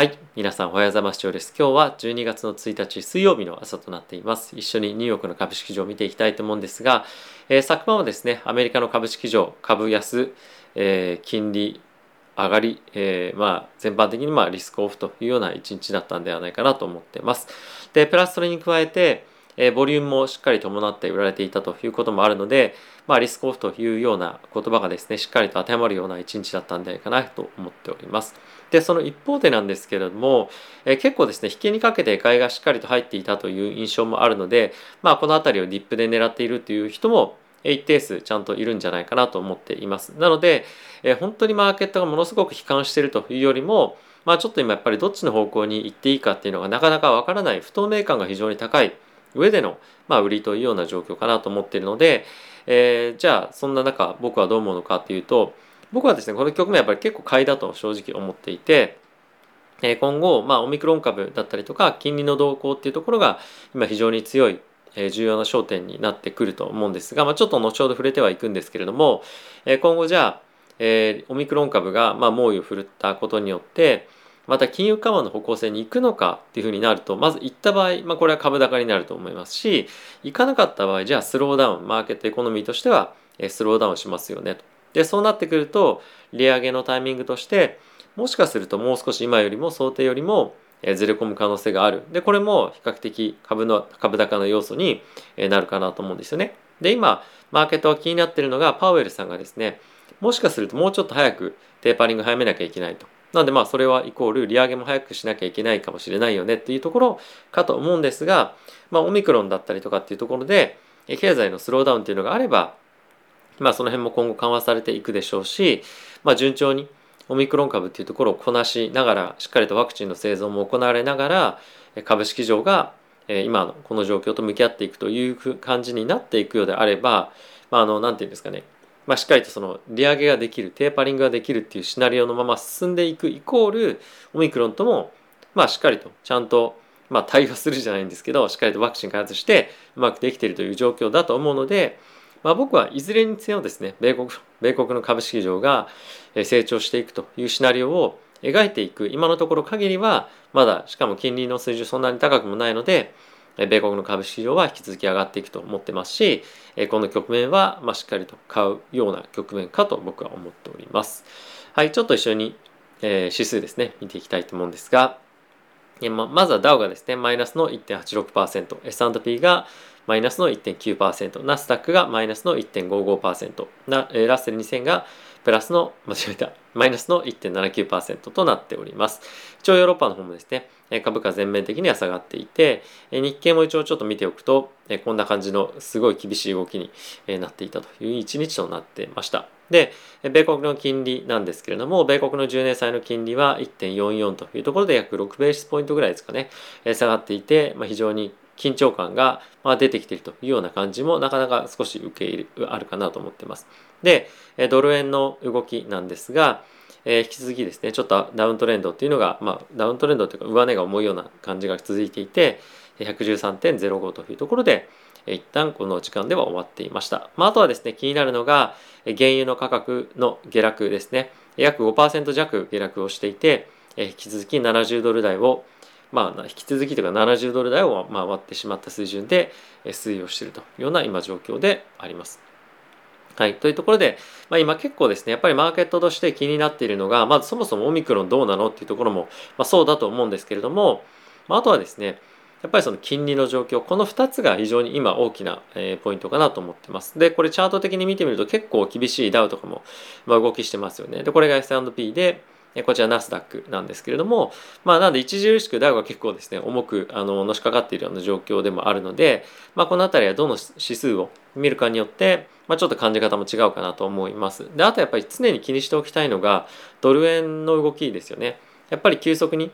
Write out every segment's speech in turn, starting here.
はい。皆さんおはようございます。長です。今日は12月の1日水曜日の朝となっています。一緒にニューヨークの株式市場を見ていきたいと思うんですが、えー、昨晩はですね、アメリカの株式市場、株安、えー、金利上がり、えー、まあ全般的にまあリスクオフというような一日だったんではないかなと思っています。で、プラスそれに加えて、えボリュームもしっかり伴って売られていたということもあるので、まあ、リスクオフというような言葉がですね、しっかりと当てはまるような一日だったんではないかなと思っております。で、その一方でなんですけれども、え結構ですね、引きにかけて買いがしっかりと入っていたという印象もあるので、まあ、この辺りをディップで狙っているという人も一定数ちゃんといるんじゃないかなと思っています。なので、え本当にマーケットがものすごく悲観しているというよりも、まあ、ちょっと今やっぱりどっちの方向に行っていいかっていうのがなかなかわからない不透明感が非常に高い上での、まあ、売りというような状況かなと思っているので、えー、じゃあそんな中僕はどう思うのかっていうと僕はですねこの局面やっぱり結構買いだと正直思っていて、今後、まあ、オミクロン株だったりとか金利の動向っていうところが今非常に強い重要な焦点になってくると思うんですが、まあ、ちょっと後ほど触れてはいくんですけれども今後じゃあ、オミクロン株がまあ猛威を振るったことによってまた金融緩和の方向性に行くのかっていうふうになるとまず行った場合、まあ、これは株高になると思いますし行かなかった場合じゃあスローダウンマーケットエコノミーとしてはスローダウンしますよねと。でそうなってくると利上げのタイミングとしてもしかするともう少し今よりも想定よりもずれ込む可能性がある。でこれも比較的株の株高の要素になるかなと思うんですよね。で今マーケットが気になっているのがパウエルさんがですねもしかするともうちょっと早くテーパリング早めなきゃいけないと。なんでまあそれはイコール利上げも早くしなきゃいけないかもしれないよねっていうところかと思うんですが、まあ、オミクロンだったりとかっていうところで経済のスローダウンっていうのがあれば、まあ、その辺も今後緩和されていくでしょうし、まあ、順調にオミクロン株っていうところをこなしながらしっかりとワクチンの製造も行われながら株式上が今のこの状況と向き合っていくという感じになっていくようであれば、まあ、あの何て言うんですかねまあ、しっかりとその利上げができるテーパリングができるっていうシナリオのまま進んでいくイコールオミクロンともまあしっかりとちゃんとまあ対応するじゃないんですけどしっかりとワクチン開発してうまくできているという状況だと思うので、まあ、僕はいずれにせよですね米国米国の株式市場が成長していくというシナリオを描いていく今のところ限りはまだしかも金利の水準そんなに高くもないので米国の株式市場は引き続き上がっていくと思ってますしこの局面はましっかりと買うような局面かと僕は思っております。はいちょっと一緒に指数ですね見ていきたいと思うんですがまずはダウがですねマイナスの 1.86%S&P がマイナスの1.9%ナスダックがマイナスの1.55%ラッセル2000がプラスの間違えたマイナスの1.79%となっております。一応ヨーロッパの方もですね株価全面的には下がっていて日経も一応ちょっと見ておくとこんな感じのすごい厳しい動きになっていたという一日となってました。で米国の金利なんですけれども米国の10年債の金利は1.44というところで約6ベースポイントぐらいですかね下がっていて、まあ、非常に緊張感が出てきているというような感じもなかなか少し受け入れあるかなと思ってます。で、ドル円の動きなんですが、えー、引き続きですねちょっとダウントレンドっていうのが、まあ、ダウントレンドというか上値が重いような感じが続いていて113.05というところで一旦この時間では終わっていました。まあ、あとはですね、気になるのが、原油の価格の下落ですね。約5%弱下落をしていて、引き続き70ドル台を、まあ、引き続きというか70ドル台を回ってしまった水準で推移をしているというような今状況であります。はい。というところで、まあ、今結構ですね、やっぱりマーケットとして気になっているのが、まずそもそもオミクロンどうなのっていうところも、まあ、そうだと思うんですけれども、まあ、あとはですね、やっぱりその金利の状況、この2つが非常に今大きな、えポイントかなと思ってます。で、これチャート的に見てみると結構厳しいダウとかも、ま動きしてますよね。で、これが S&P で、こちらナスダックなんですけれども、まあ、なんで著しくダウが結構ですね、重くあののしかかっているような状況でもあるので、まあ、この辺りはどの指数を見るかによって、まあ、ちょっと感じ方も違うかなと思います。で、あとやっぱり常に気にしておきたいのが、ドル円の動きですよね。やっぱり急速に、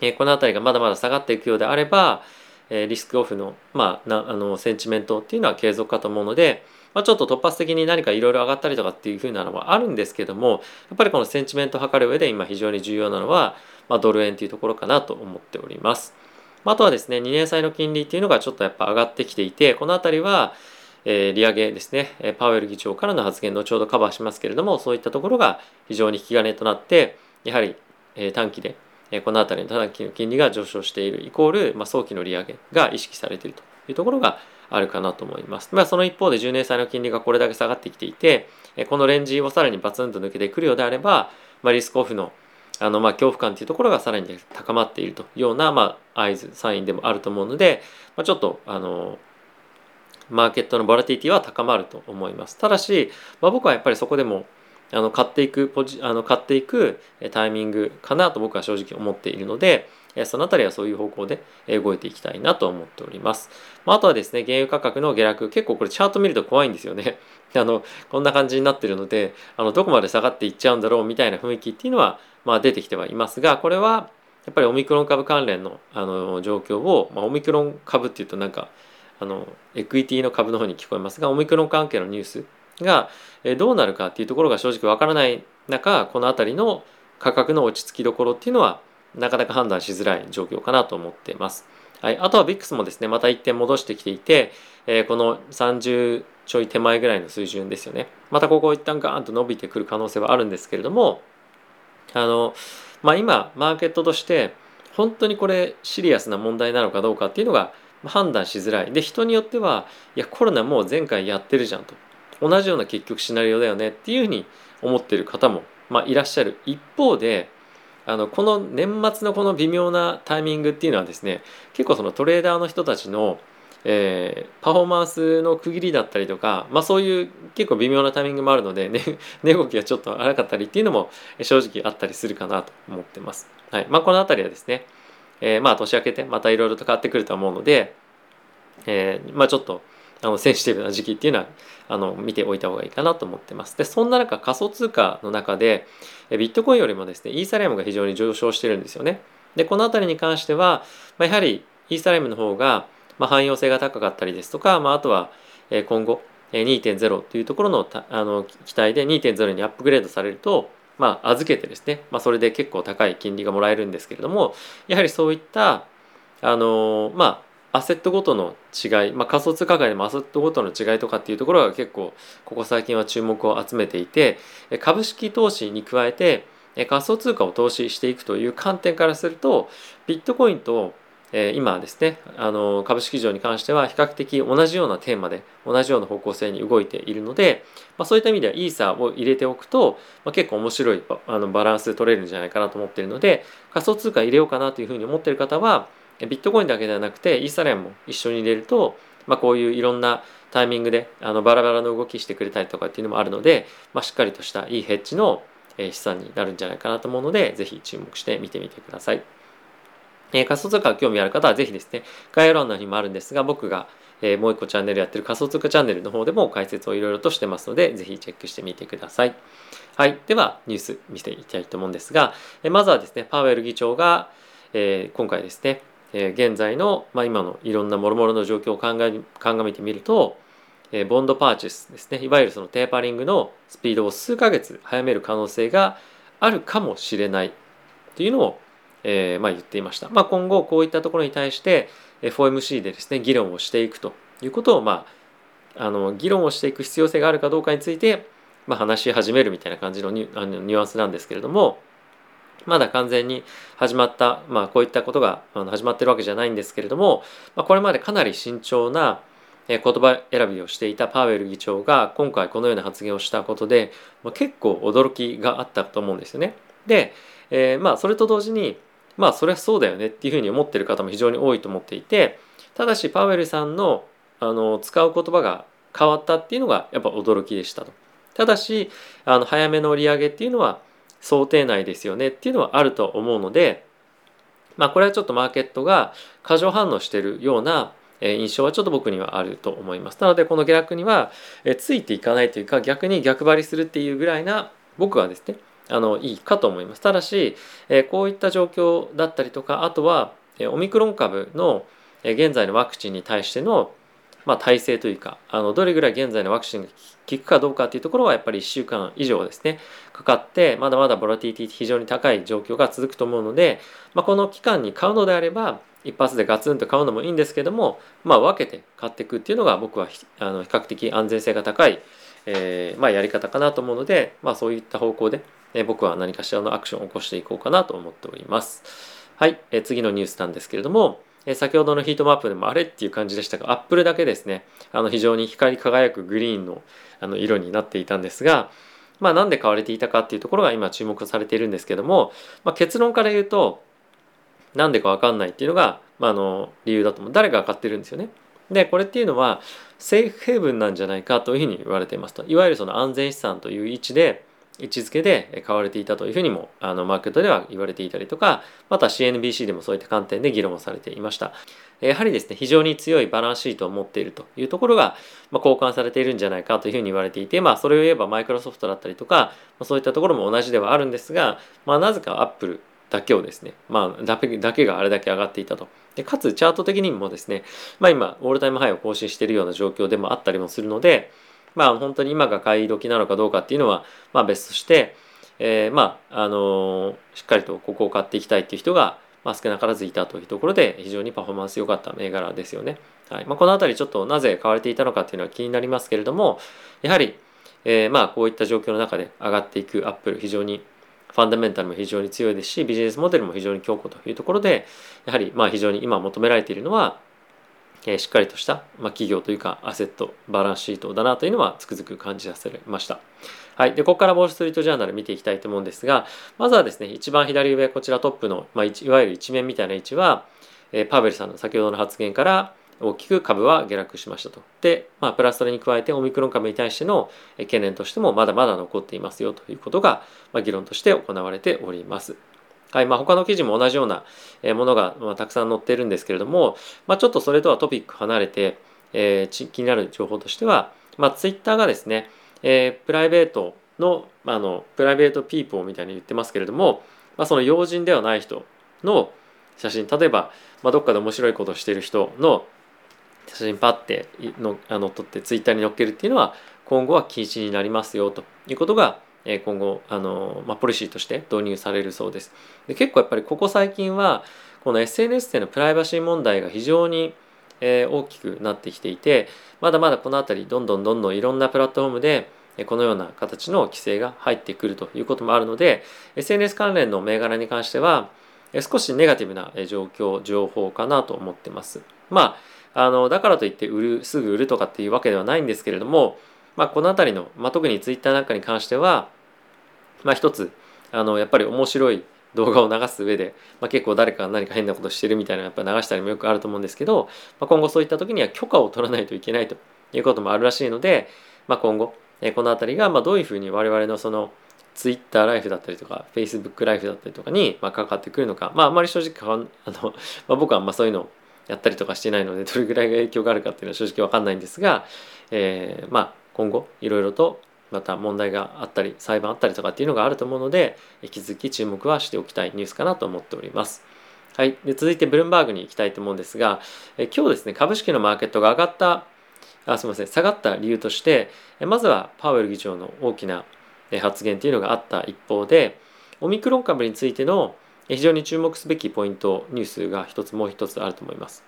え、この辺りがまだまだ下がっていくようであれば、え、リスクオフの,、まあ、なあのセンチメントっていうのは継続かと思うので、まあ、ちょっと突発的に何かいろいろ上がったりとかっていうふうなのはあるんですけどもやっぱりこのセンチメントを測る上で今非常に重要なのは、まあ、ドル円っていうところかなと思っております。あとはですね2年債の金利っていうのがちょっとやっぱ上がってきていてこの辺りはえ、利上げですね、パウエル議長からの発言後ほどカバーしますけれども、そういったところが非常に引き金となって、やはり、え短期でこの辺りの短期の金利が上昇しているイコール、まあ、早期の利上げが意識されているというところがあるかなと思います。まあ、その一方で10年債の金利がこれだけ下がってきていて、このレンジをさらにバツンと抜けてくるようであれば、まあ、リスクオフのあのまあ恐怖感というところがさらに高まっているというようなまあ合図サインでもあると思うので、まあ、ちょっとあのマーケットのボラティティは高まると思います。ただし、まあ、僕はやっぱりそこでもあの買っていくポジあの買っていくタイミングかなと僕は正直思っているのでそのあたりはそういう方向で動いていきたいなと思っております。まあ、あとはですね原油価格の下落結構これチャート見ると怖いんですよね。あのこんな感じになってるのであのどこまで下がっていっちゃうんだろうみたいな雰囲気っていうのは、まあ、出てきてはいますがこれはやっぱりオミクロン株関連のあの状況を、まあ、オミクロン株っていうとなんかあのエクイティの株の方に聞こえますがオミクロン関係のニュースがどうなるかっていうところが正直わからない中この辺りの価格の落ち着きどころっていうのはなかなか判断しづらい状況かなと思っています。はい、あとは VIX もですねまた一点戻してきていて、えー、この30ちょい手前ぐらいの水準ですよね。またここ一旦ガーンと伸びてくる可能性はあるんですけれどもあの、まあ、今マーケットとして本当にこれシリアスな問題なのかどうかっていうのが判断しづらい。で人によってはいやコロナもう前回やってるじゃんと。同じような結局シナリオだよねっていうふうに思ってる方も、まあ、いらっしゃる一方であのこの年末のこの微妙なタイミングっていうのはですね結構そのトレーダーの人たちの、えー、パフォーマンスの区切りだったりとか、まあ、そういう結構微妙なタイミングもあるので、ね、値動きがちょっと荒かったりっていうのも正直あったりするかなと思ってます。はいまあ、この辺りはですね、えー、まあ年明けてまたいろいろと変わってくると思うので、えー、まあちょっとあのセンシティブな時期っていうのはあの見ておいた方がいいかなと思ってます。でそんな中仮想通貨の中でビットコインよりもですねイーサリアムが非常に上昇してるんですよね。でこの辺りに関しては、まあ、やはりイーサリアムの方が、まあ、汎用性が高かったりですとか、まあ、あとは今後2.0というところのあの期待で2.0にアップグレードされると、まあ、預けてですね、まあ、それで結構高い金利がもらえるんですけれどもやはりそういったあのまあアセットごとの違い、まあ、仮想通貨界でもアセットごとの違いとかっていうところが結構ここ最近は注目を集めていて株式投資に加えて仮想通貨を投資していくという観点からするとビットコインと今ですねあの株式市場に関しては比較的同じようなテーマで同じような方向性に動いているので、まあ、そういった意味ではイーサを入れておくと、まあ、結構面白いあのバランス取れるんじゃないかなと思っているので仮想通貨入れようかなというふうに思っている方はビットコインだけではなくてイーサリアムも一緒に入れると、まあ、こういういろんなタイミングであのバラバラの動きしてくれたりとかっていうのもあるので、まあ、しっかりとしたいいヘッジの資産になるんじゃないかなと思うので、ぜひ注目して見てみてください。えー、仮想通貨興味ある方はぜひですね、概要欄のにもあるんですが、僕が、えー、もう一個チャンネルやってる仮想通貨チャンネルの方でも解説をいろいろとしてますので、ぜひチェックしてみてください。はい。では、ニュース見ていきたいと思うんですが、えー、まずはですね、パウエル議長が、えー、今回ですね、えー、現在の、まあ、今のいろんなもろもろの状況を鑑みてみると、えー、ボンドパーチェスですね。いわゆるそのテーパリングのスピードを数ヶ月早める可能性があるかもしれないというのを、えーまあ、言っていました、まあ、今後こういったところに対して FOMC でですね議論をしていくということを、まあ、あの議論をしていく必要性があるかどうかについて、まあ、話し始めるみたいな感じのニュあのニュアンスなんですけれどもまだ完全に始まった、まあ、こういったことが始まってるわけじゃないんですけれども、まあ、これまでかなり慎重な言葉選びをしていたパウエル議長が今回このような発言をしたことで、まあ、結構驚きがあったと思うんですよね。で、えー、まあそれと同時にまあそれはそうだよねっていうふうに思ってる方も非常に多いと思っていてただしパウエルさんのあの使う言葉が変わったっていうのがやっぱ驚きでしたと。ただしあの早めの利上げっていうのは想定内ですよねっていうのはあると思うので、まあ、これはちょっとマーケットが過剰反応しているような印象はちょっと僕にはあると思います。なのでこの下落にはついていかないというか逆に逆張りするっていうぐらいな僕はですねあのいいかと思います。ただしこういった状況だったりとかあとはオミクロン株の現在のワクチンに対してのまあ、体制というかあのどれぐらい現在のワクチンが効くかどうかっていうところはやっぱり1週間以上ですねかかってまだまだボラティティ非常に高い状況が続くと思うので、まあ、この期間に買うのであれば一発でガツンと買うのもいいんですけども、まあ、分けて買っていくっていうのが僕はあの比較的安全性が高い、えーまあ、やり方かなと思うので、まあ、そういった方向でえ僕は何かしらのアクションを起こしていこうかなと思っております。はい、え次のニュースなんですけれども、え先ほどのヒートマップでもあれっていう感じでしたが、アップルだけですね、あの非常に光り輝くグリーンのあの色になっていたんですが、まあなんで買われていたかっていうところが今注目されているんですけども、まあ、結論から言うと、なんでかわかんないっていうのが、まあ、あの理由だと思う。誰が買ってるんですよね。で、これっていうのは、セーフヘイブンなんじゃないかというふうに言われていますと。いわゆるその安全資産という位置で、位置づけで買われていたというふうにもあのマーケットでは言われていたりとかまた CNBC でもそういった観点で議論をされていましたやはりですね非常に強いバランスシートを持っているというところが、まあ、交換されているんじゃないかというふうに言われていてまあそれを言えばマイクロソフトだったりとか、まあ、そういったところも同じではあるんですが、まあ、なぜかアップルだけをですね、まあ、だけだけがあれだけ上がっていたと。でかつ、チャート的にもですね、まあ今、オールタイムハイを更新しているような状況でもあったりもするので、まあ本当に今が買い時なのかどうかっていうのは、まあ別として、えー、まああのー、しっかりとここを買っていきたいっていう人が、まあ、少なからずいたというところで非常にパフォーマンス良かった銘柄ですよね。はいまあ、この辺りちょっとなぜ買われていたのかっていうのは気になりますけれどもやはり、えー、まあこういった状況の中で上がっていくアップル非常にファンダメンタルも非常に強いですしビジネスモデルも非常に強固というところでやはりまあ非常に今求められているのはえしっかりとした、ま、企業というかアセットバランスシートだなというのはつくづく感じさせました。はい。で、ここからウォールストリートジャーナル見ていきたいと思うんですが、まずはですね、一番左上、こちらトップの、まあ、いわゆる一面みたいな位置は、えー、パウエルさんの先ほどの発言から大きく株は下落しましたと。で、まあ、プラスそれに加えてオミクロン株に対しての懸念としてもまだまだ残っていますよということが、まあ、議論として行われております。はいまあ、他の記事も同じようなものが、まあ、たくさん載っているんですけれども、まあ、ちょっとそれとはトピック離れて、えー、気になる情報としては、まあ、ツイッターがですね、えー、プライベートの,、あ、のプライベートピーポーみたいに言ってますけれども、まあ、その要人ではない人の写真例えば、まあ、どっかで面白いことをしている人の写真パッてのあの撮ってツイッターに載っけるっていうのは今後は禁止になりますよということが今後あの、まあ、ポリシーとして導入されるそうです。で結構やっぱりここ最近はこの SNS でのプライバシー問題が非常に、え、大きくなってきていてまだまだこの辺りどんどんどんどんいろんなプラットフォームでこのような形の規制が入ってくるということもあるので SNS 関連の銘柄に関しては少しネガティブな状況情報かなと思ってます。まああのだからといって売るすぐ売るとかっていうわけではないんですけれども、まあ、この辺りの、まあ、特にツイッターなんかに関してはまあ、一つあのやっぱり面白い動画を流す上で、まあ、結構誰かが何か変なことしてるみたいなやっぱ流したりもよくあると思うんですけど、まあ、今後そういった時には許可を取らないといけないということもあるらしいので、まあ、今後、えこの辺りがまあどういうふうに我々のその Twitter ライフだったりとか Facebook ライフだったりとかにまあかかってくるのか、まあ、あまり正直 あの、まあ、僕はまそういうのをやったりとかしてないのでどれぐらいが影響があるかっていうのは正直わかんないんですが、えー、まあ今後いろいろとまた問題があったり裁判あったりとかっていうのがあると思うので引き続き注目はしておきたいニュースかなと思っております。はい、で続いてブルームバーグに行きたいと思うんですがえ今日ですね株式のマーケットが上がったあすみません下がった理由としてまずはパウエル議長の大きな発言というのがあった一方でオミクロン株についての非常に注目すべきポイントニュースが一つもう一つあると思います。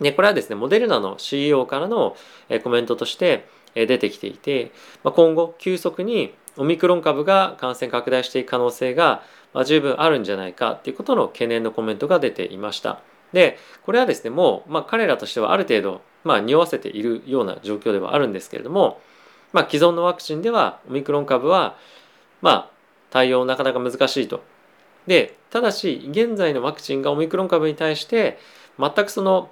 でこれはですねモデルナの CEO からのコメントとして出てきていて、ま今後急速にオミクロン株が感染拡大していく可能性が十分あるんじゃないかっていうことの懸念のコメントが出ていました。でこれはですねもう、まあ、彼らとしてはある程度、まあ、匂わせているような状況ではあるんですけれども、まあ、既存のワクチンではオミクロン株は、まあ、対応なかなか難しいと。でただし現在のワクチンがオミクロン株に対して全くその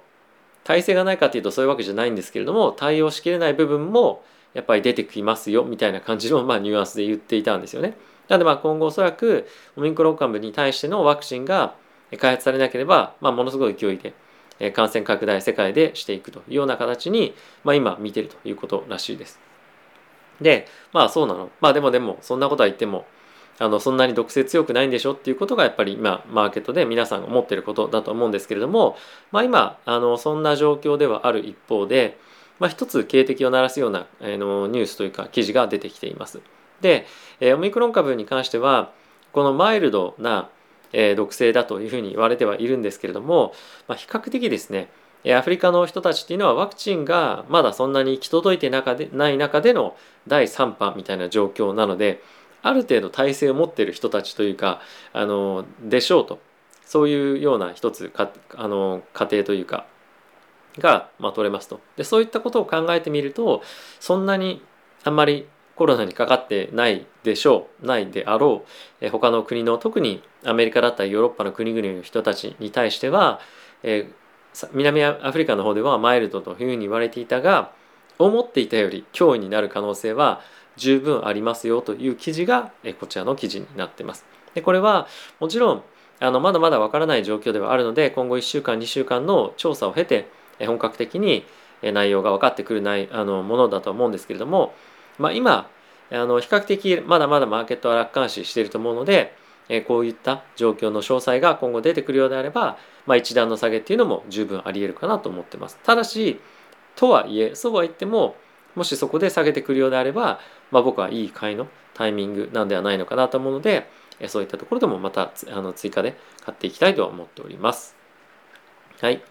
体制がないかっていうとそういうわけじゃないんですけれども対応しきれない部分もやっぱり出てきますよみたいな感じの、まあ、ニュアンスで言っていたんですよね。なのでまあ今後おそらくオミクロン株に対してのワクチンが開発されなければ、まあ、ものすごい勢いで感染拡大世界でしていくというような形に、まあ、今見てるということらしいです。でまあそうなのまあでもでもそんなことは言ってもあのそんなに毒性強くないんでしょっていうことがやっぱり今マーケットで皆さんが思ってることだと思うんですけれども、まあ、今あのそんな状況ではある一方で、まあ、一つ警笛を鳴らすようなあのニュースというか記事が出てきています。で、えオミクロン株に関してはこのマイルドな、え毒性だというふうに言われてはいるんですけれども、まあ、比較的ですねアフリカの人たちっていうのはワクチンがまだそんなに行き届いてない中での第3波みたいな状況なのである程度体制を持っている人たちというかあのでしょうと。そういうような一つかあの過程というかが、まあ、取れますと。でそういったことを考えてみるとそんなにあんまりコロナにかかってないでしょうないであろう、え他の国の特にアメリカだったりヨーロッパの国々の人たちに対しては、えー、南アフリカの方ではマイルドというふうに言われていたが思っていたより脅威になる可能性は十分ありますよという記事が、こちらの記事になってます。でこれはもちろんあのまだまだわからない状況ではあるので今後1週間2週間の調査を経て本格的に内容が分かってくるないあのものだと思うんですけれどもまあ、今あの比較的まだまだマーケットは楽観視していると思うので、こういった状況の詳細が今後出てくるようであれば、まあ、一段の下げっていうのも十分ありえるかなと思ってます。ただしとはいえそうは言ってももしそこで下げてくるようであれば、まあ、僕はいい買いのタイミングなんではないのかなと思うのでそういったところでもまたあの追加で買っていきたいとは思っております。はい。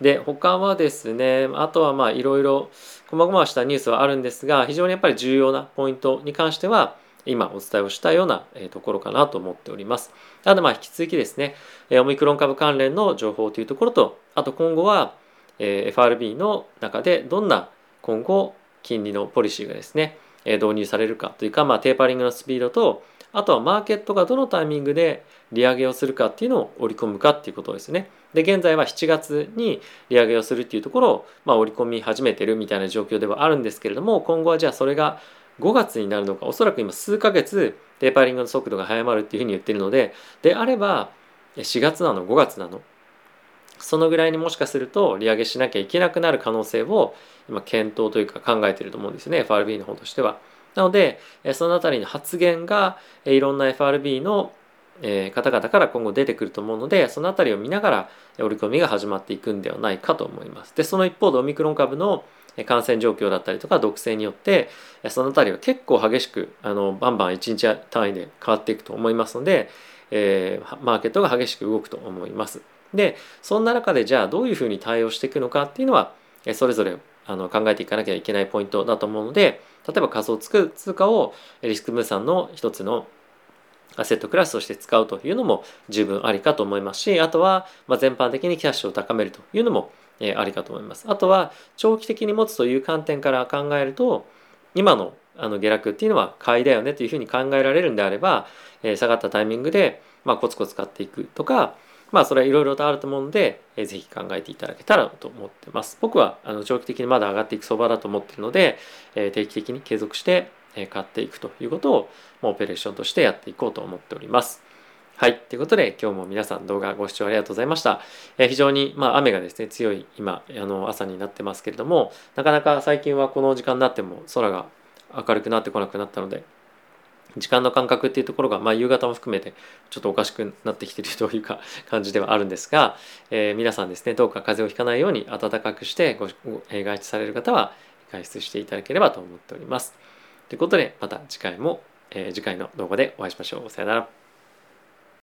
で、他はですね、あとはまあいろいろ細々したニュースはあるんですが、非常にやっぱり重要なポイントに関しては、今お伝えをしたようなところかなと思っております。ただまあ引き続きですね、オミクロン株関連の情報というところと、あと今後は FRB の中でどんな今後金利のポリシーがですね、導入されるかというか、まあ、テーパリングのスピードとあとはマーケットがどのタイミングで利上げをするかっていうのを織り込むかっていうことですね。で現在は7月に利上げをするっていうところを、まあ、織り込み始めてるみたいな状況ではあるんですけれども今後はじゃあそれが5月になるのかおそらく今数ヶ月テーパリングの速度が速まるっていうふうに言ってるのでであれば4月なの5月なのそのぐらいにもしかすると利上げしなきゃいけなくなる可能性を今検討というか考えてると思うんですね FRB の方としては。なのでそのあたりの発言がいろんな FRB の方々から今後出てくると思うのでそのあたりを見ながら織り込みが始まっていくんではないかと思います。でその一方でオミクロン株の感染状況だったりとか毒性によってそのあたりは結構激しくあのバンバン1日単位で変わっていくと思いますので、えー、マーケットが激しく動くと思います。でそんな中でじゃあどういうふうに対応していくのかっていうのはそれぞれあの考えていかなきゃいけないポイントだと思うので例えば仮想通貨をリスク分散の一つのアセットクラスとして使うというのも十分ありかと思いますしあとはま全般的にキャッシュを高めるというのもありかと思います。あとは長期的に持つという観点から考えると今のあの下落っていうのは買いだよねというふうに考えられるんであれば下がったタイミングでまコツコツ買っていくとかまあそれはいろいろとあると思うので、えー、ぜひ考えていただけたらと思ってます。僕はあの長期的にまだ上がっていく相場だと思っているので、えー、定期的に継続して買っていくということをもうオペレーションとしてやっていこうと思っております。はい。ということで、今日も皆さん動画ご視聴ありがとうございました。えー、非常に、まあ、雨がですね、強い今、あの、朝になってますけれども、なかなか最近はこの時間になっても空が明るくなってこなくなったので、時間の感覚っていうところが、まあ、夕方も含めてちょっとおかしくなってきてるというか 感じではあるんですが、えー、皆さんですねどうか風邪をひかないように暖かくしてご外出される方は外出していただければと思っております。ということでまた次回も、えー、次回の動画でお会いしましょう。さよなら。